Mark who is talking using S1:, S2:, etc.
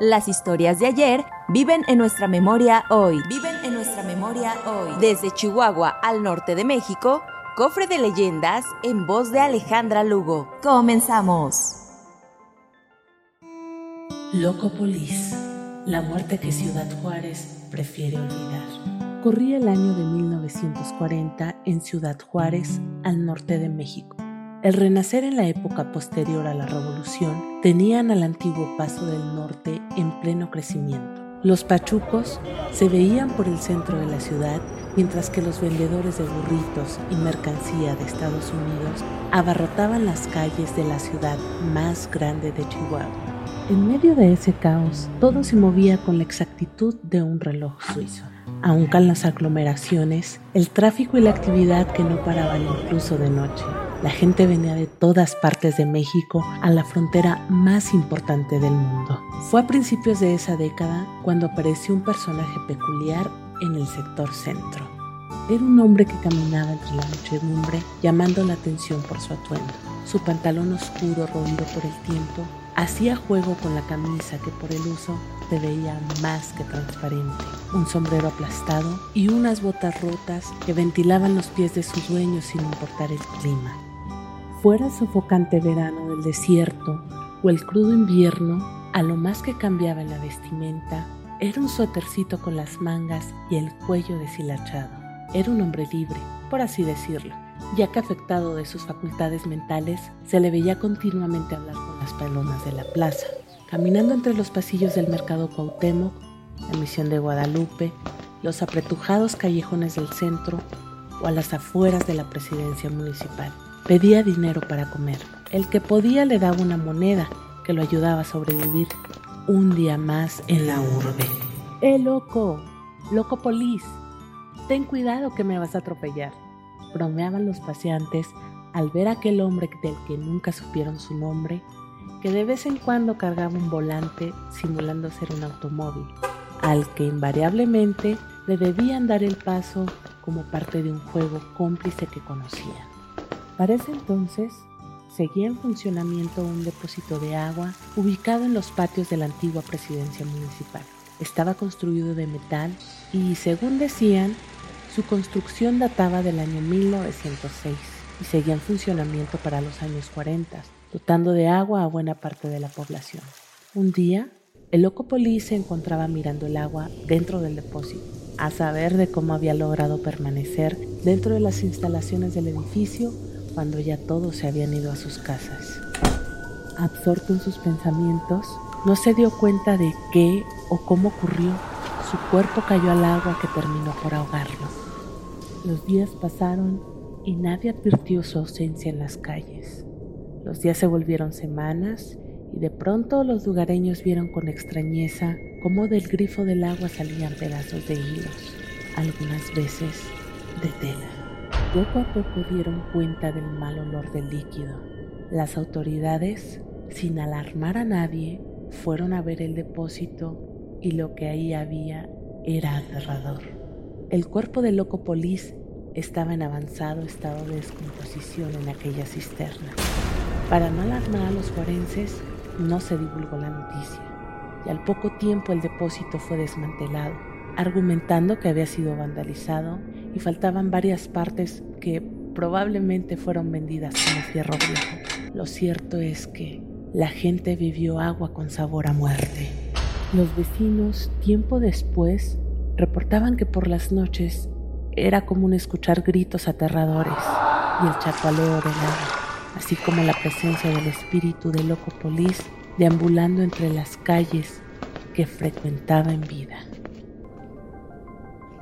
S1: Las historias de ayer viven en nuestra memoria hoy. Viven en nuestra memoria hoy. Desde Chihuahua al norte de México, Cofre de Leyendas en voz de Alejandra Lugo. Comenzamos.
S2: Locopolis, la muerte que Ciudad Juárez prefiere olvidar. Corría el año de 1940 en Ciudad Juárez, al norte de México. El renacer en la época posterior a la revolución tenían al antiguo Paso del Norte en pleno crecimiento. Los pachucos se veían por el centro de la ciudad, mientras que los vendedores de burritos y mercancía de Estados Unidos abarrotaban las calles de la ciudad más grande de Chihuahua. En medio de ese caos, todo se movía con la exactitud de un reloj suizo. Aunque en las aglomeraciones, el tráfico y la actividad que no paraban incluso de noche. La gente venía de todas partes de México a la frontera más importante del mundo. Fue a principios de esa década cuando apareció un personaje peculiar en el sector centro. Era un hombre que caminaba entre la muchedumbre llamando la atención por su atuendo. Su pantalón oscuro roído por el tiempo hacía juego con la camisa que por el uso se veía más que transparente, un sombrero aplastado y unas botas rotas que ventilaban los pies de su dueño sin importar el clima. Fuera el sofocante verano del desierto o el crudo invierno, a lo más que cambiaba en la vestimenta era un suétercito con las mangas y el cuello deshilachado. Era un hombre libre, por así decirlo, ya que afectado de sus facultades mentales, se le veía continuamente hablar con las palomas de la plaza, caminando entre los pasillos del mercado Cuauhtémoc, la misión de Guadalupe, los apretujados callejones del centro o a las afueras de la presidencia municipal. Pedía dinero para comer. El que podía le daba una moneda que lo ayudaba a sobrevivir un día más en la urbe. ¡Eh, loco! ¡Loco polis! Ten cuidado que me vas a atropellar bromeaban los paseantes al ver a aquel hombre del que nunca supieron su nombre, que de vez en cuando cargaba un volante simulando ser un automóvil, al que invariablemente le debían dar el paso como parte de un juego cómplice que conocían. Para ese entonces, seguía en funcionamiento un depósito de agua ubicado en los patios de la antigua presidencia municipal. Estaba construido de metal y, según decían, su construcción databa del año 1906 y seguía en funcionamiento para los años 40, dotando de agua a buena parte de la población. Un día, el loco Poli se encontraba mirando el agua dentro del depósito, a saber de cómo había logrado permanecer dentro de las instalaciones del edificio cuando ya todos se habían ido a sus casas. Absorto en sus pensamientos, no se dio cuenta de qué o cómo ocurrió. Su cuerpo cayó al agua que terminó por ahogarlo. Los días pasaron y nadie advirtió su ausencia en las calles. Los días se volvieron semanas y de pronto los lugareños vieron con extrañeza cómo del grifo del agua salían pedazos de hilos, algunas veces de tela. Poco a poco dieron cuenta del mal olor del líquido. Las autoridades, sin alarmar a nadie, fueron a ver el depósito y lo que ahí había era aterrador. El cuerpo del loco Polis estaba en avanzado estado de descomposición en aquella cisterna. Para no alarmar a los forenses, no se divulgó la noticia y al poco tiempo el depósito fue desmantelado, argumentando que había sido vandalizado y faltaban varias partes que probablemente fueron vendidas como fierro viejo. Lo cierto es que la gente vivió agua con sabor a muerte. Los vecinos, tiempo después, reportaban que por las noches era común escuchar gritos aterradores y el chacualeo del agua, así como la presencia del espíritu del loco polis deambulando entre las calles que frecuentaba en vida.